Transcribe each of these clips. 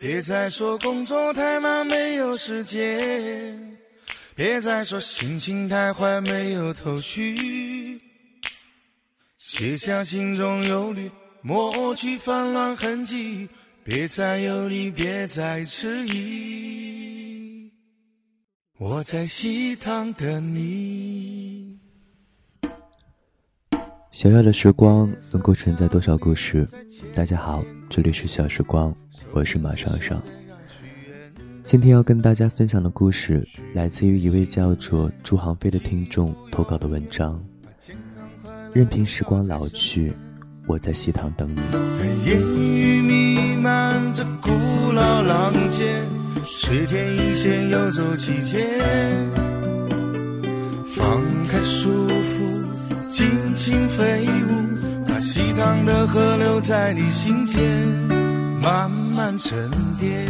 别再说工作太忙没有时间，别再说心情太坏没有头绪。卸下心中忧虑，抹去烦乱痕迹，别再犹豫，别再迟疑。我在西塘等你。小小的时光能够承载多少故事？大家好，这里是小时光，我是马尚尚。今天要跟大家分享的故事，来自于一位叫做朱航飞的听众投稿的文章。任凭时光老去，我在西塘等你。烟雨弥漫着古老廊街，水天一线游走其间，放开束缚，尽情飞舞，把西塘的河流在你心间慢慢沉淀。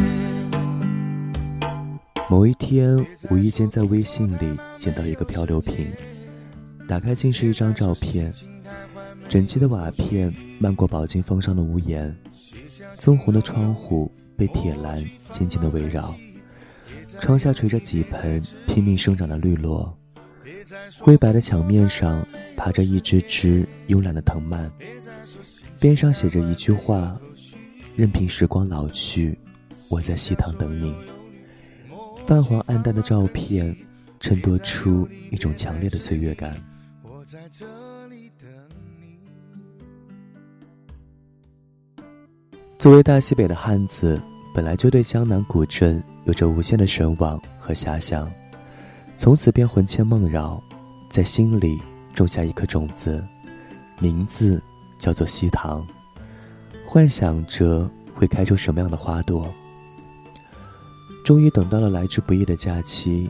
某一天，无意间在微信里捡到一个漂流瓶。打开竟是一张照片，整齐的瓦片漫过饱经风霜的屋檐，棕红的窗户被铁栏紧紧的围绕，窗下垂着几盆拼命生长的绿萝，灰白的墙面上爬着一只只慵懒的藤蔓，边上写着一句话：“任凭时光老去，我在西塘等你。”泛黄暗淡的照片，衬托出一种强烈的岁月感。在这里等你。作为大西北的汉子，本来就对江南古镇有着无限的神往和遐想，从此便魂牵梦绕，在心里种下一颗种子，名字叫做西塘，幻想着会开出什么样的花朵。终于等到了来之不易的假期，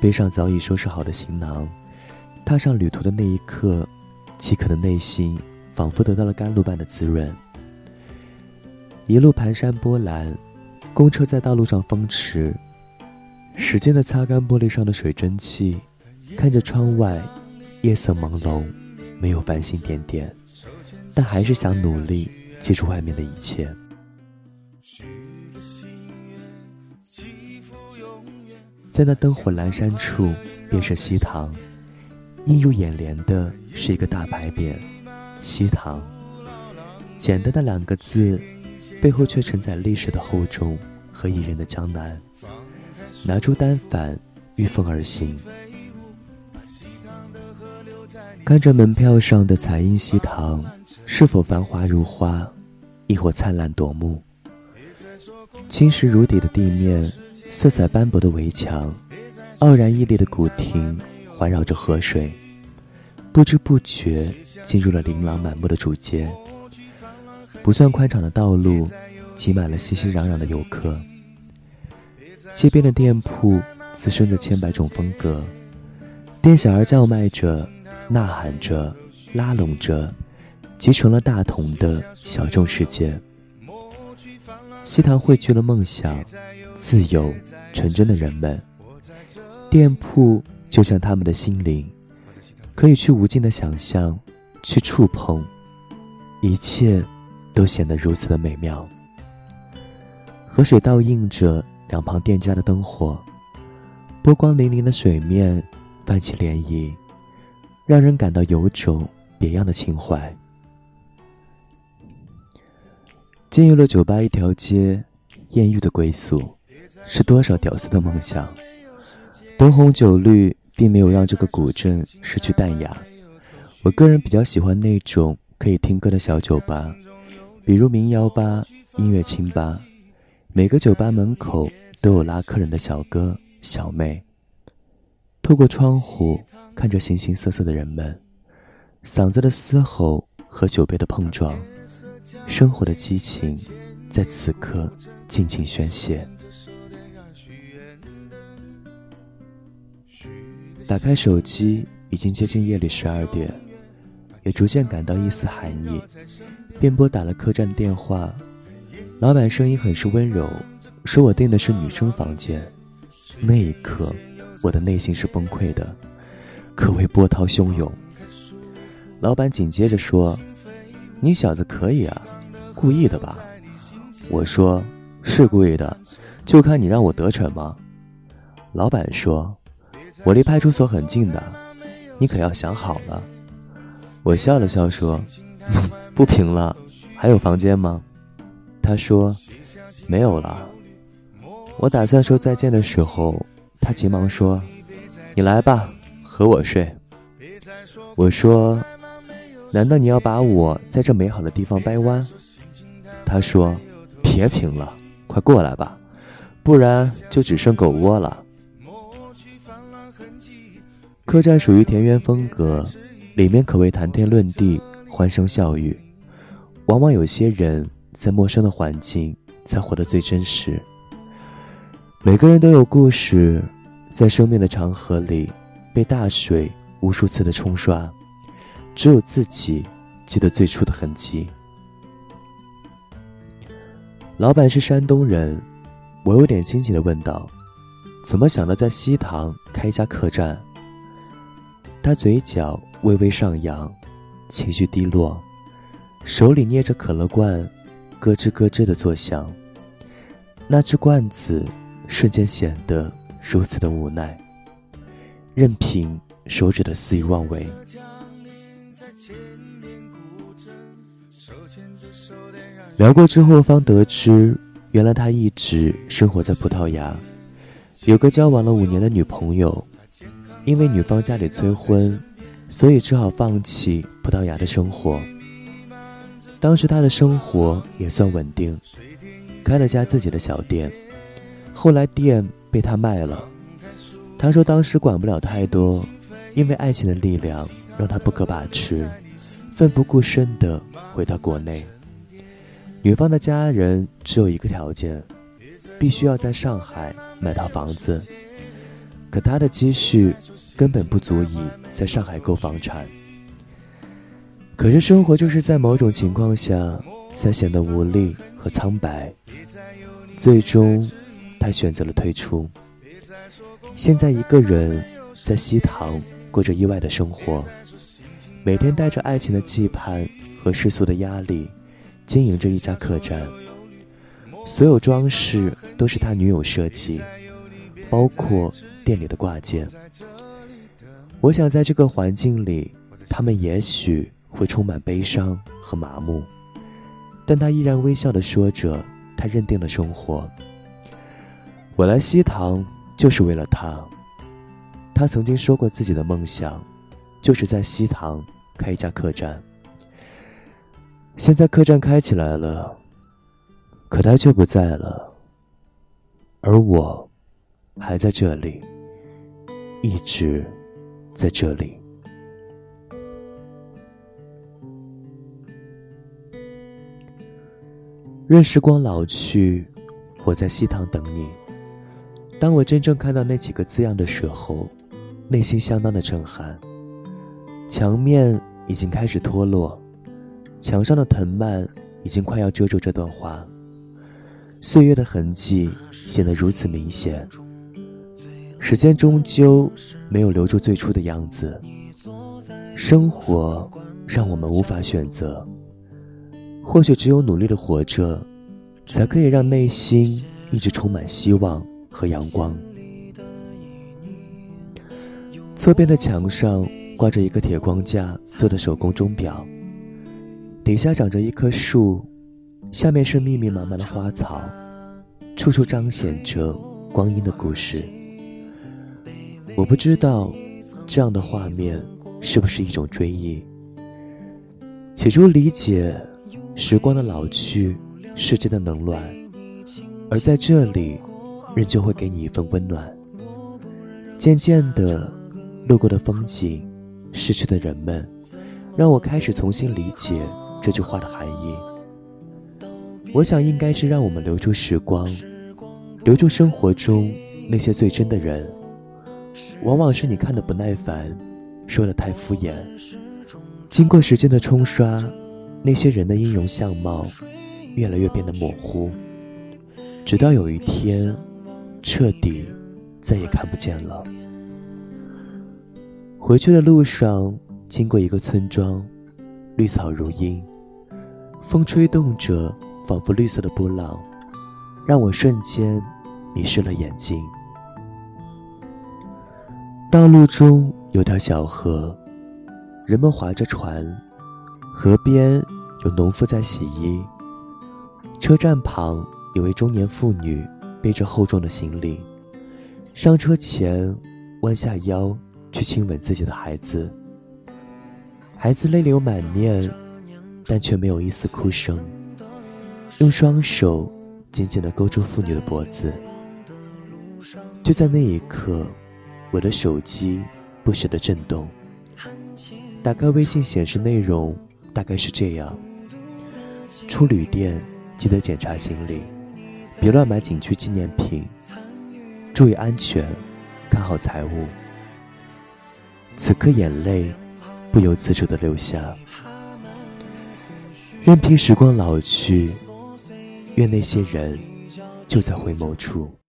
背上早已收拾好的行囊。踏上旅途的那一刻，饥渴的内心仿佛得到了甘露般的滋润。一路盘山波澜，公车在道路上风驰，使劲的擦干玻璃上的水蒸气，看着窗外，夜色朦胧，没有繁星点点，但还是想努力接住外面的一切。在那灯火阑珊处，便是西塘。映入眼帘的是一个大牌匾“西塘”，简单的两个字，背后却承载历史的厚重和宜人的江南。拿出单反，御风而行，看着门票上的彩印“西塘”，是否繁华如花，亦或灿烂夺目？青石如底的地面，色彩斑驳的围墙，傲然屹立的古亭。环绕着河水，不知不觉进入了琳琅满目的主街。不算宽敞的道路，挤满了熙熙攘攘的游客。街边的店铺滋生着千百种风格，店小二叫卖着，呐喊着，拉拢着，集成了大同的小众世界。西塘汇聚了梦想、自由、纯真的人们。店铺。就像他们的心灵，可以去无尽的想象，去触碰，一切都显得如此的美妙。河水倒映着两旁店家的灯火，波光粼粼的水面泛起涟漪，让人感到有种别样的情怀。进入了酒吧一条街，艳遇的归宿，是多少屌丝的梦想。灯红酒绿。并没有让这个古镇失去淡雅。我个人比较喜欢那种可以听歌的小酒吧，比如民谣吧、音乐清吧。每个酒吧门口都有拉客人的小哥小妹。透过窗户看着形形色色的人们，嗓子的嘶吼和酒杯的碰撞，生活的激情在此刻尽情宣泄。打开手机，已经接近夜里十二点，也逐渐感到一丝寒意，便拨打了客栈电话。老板声音很是温柔，说我订的是女生房间。那一刻，我的内心是崩溃的，可谓波涛汹涌。老板紧接着说：“你小子可以啊，故意的吧？”我说：“是故意的，就看你让我得逞吗？老板说：“我离派出所很近的，你可要想好了。”我笑了笑说：“不平了，还有房间吗？”他说：“没有了。”我打算说再见的时候，他急忙说：“你来吧，和我睡。”我说：“难道你要把我在这美好的地方掰弯？”他说：“别贫了。”快过来吧，不然就只剩狗窝了。客栈属于田园风格，里面可谓谈天论地，欢声笑语。往往有些人在陌生的环境才活得最真实。每个人都有故事，在生命的长河里被大水无数次的冲刷，只有自己记得最初的痕迹。老板是山东人，我有点惊奇的问道：“怎么想到在西塘开一家客栈？”他嘴角微微上扬，情绪低落，手里捏着可乐罐，咯吱咯吱的作响。那只罐子瞬间显得如此的无奈，任凭手指的肆意妄为。聊过之后，方得知，原来他一直生活在葡萄牙，有个交往了五年的女朋友，因为女方家里催婚，所以只好放弃葡萄牙的生活。当时他的生活也算稳定，开了家自己的小店，后来店被他卖了。他说当时管不了太多，因为爱情的力量让他不可把持，奋不顾身地回到国内。女方的家人只有一个条件，必须要在上海买套房子。可他的积蓄根本不足以在上海购房产。可是生活就是在某种情况下才显得无力和苍白。最终，他选择了退出。现在一个人在西塘过着意外的生活，每天带着爱情的期盼和世俗的压力。经营着一家客栈，所有装饰都是他女友设计，包括店里的挂件。我想在这个环境里，他们也许会充满悲伤和麻木，但他依然微笑地说着他认定的生活。我来西塘就是为了他。他曾经说过自己的梦想，就是在西塘开一家客栈。现在客栈开起来了，可他却不在了，而我还在这里，一直在这里。任时光老去，我在西塘等你。当我真正看到那几个字样的时候，内心相当的震撼。墙面已经开始脱落。墙上的藤蔓已经快要遮住这段话，岁月的痕迹显得如此明显。时间终究没有留住最初的样子。生活让我们无法选择，或许只有努力的活着，才可以让内心一直充满希望和阳光。侧边的墙上挂着一个铁框架做的手工钟表。底下长着一棵树，下面是密密麻麻的花草，处处彰显着光阴的故事。我不知道这样的画面是不是一种追忆。起初理解时光的老去，世间的冷暖，而在这里，人就会给你一份温暖。渐渐的，路过的风景，逝去的人们，让我开始重新理解。这句话的含义，我想应该是让我们留住时光，留住生活中那些最真的人。往往是你看的不耐烦，说的太敷衍。经过时间的冲刷，那些人的音容相貌越来越变得模糊，直到有一天，彻底再也看不见了。回去的路上，经过一个村庄，绿草如茵。风吹动着，仿佛绿色的波浪。让我瞬间迷失了眼睛。道路中有条小河，人们划着船，河边有农妇在洗衣。车站旁有位中年妇女背着厚重的行李，上车前弯下腰去亲吻自己的孩子。孩子泪流满面，但却没有一丝哭声，用双手。紧紧地勾住妇女的脖子。就在那一刻，我的手机不时地震动。打开微信显示内容，大概是这样：出旅店记得检查行李，别乱买景区纪念品，注意安全，看好财物。此刻眼泪不由自主的流下，任凭时光老去。愿那些人就在回眸处。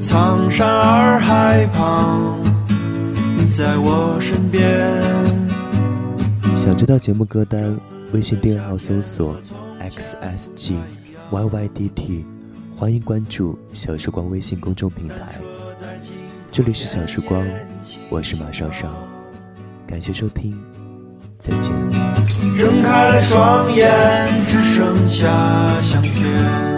苍山洱海旁，你在我身边。想知道节目歌单，微信订阅号搜索 xsg。Y Y D T，欢迎关注小时光微信公众平台。这里是小时光，我是马少少，感谢收听，再见。睁开了双眼，只剩下相片。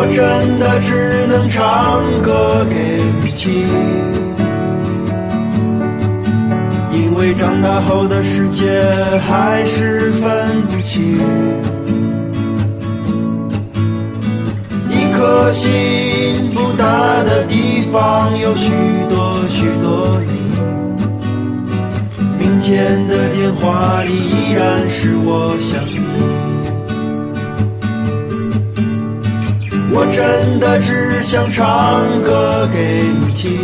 我真的只能唱歌给你听。因为长大后的世界还是分不清，一颗心不大的地方有许多许多你。明天的电话里依然是我想我真的只想唱歌给你听。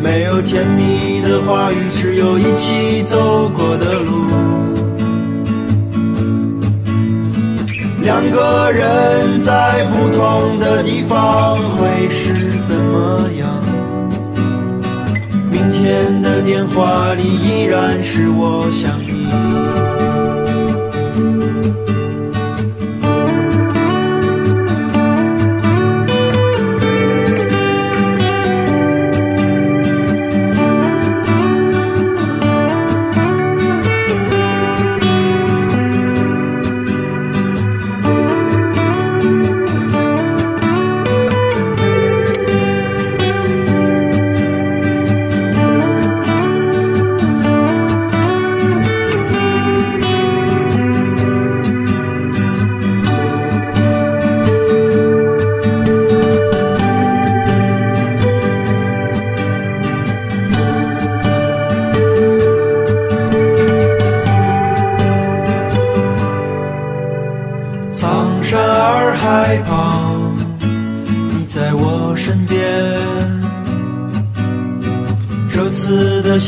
没有甜蜜的话语，只有一起走过的路。两个人在不同的地方会是怎么样？明天的电话里依然是我想你。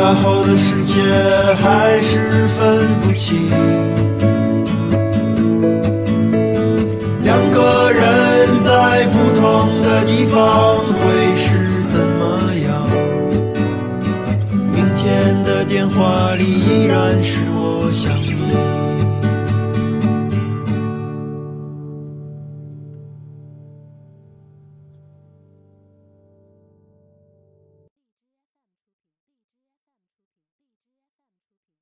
大后的世界还是分不清，两个人在不同的地方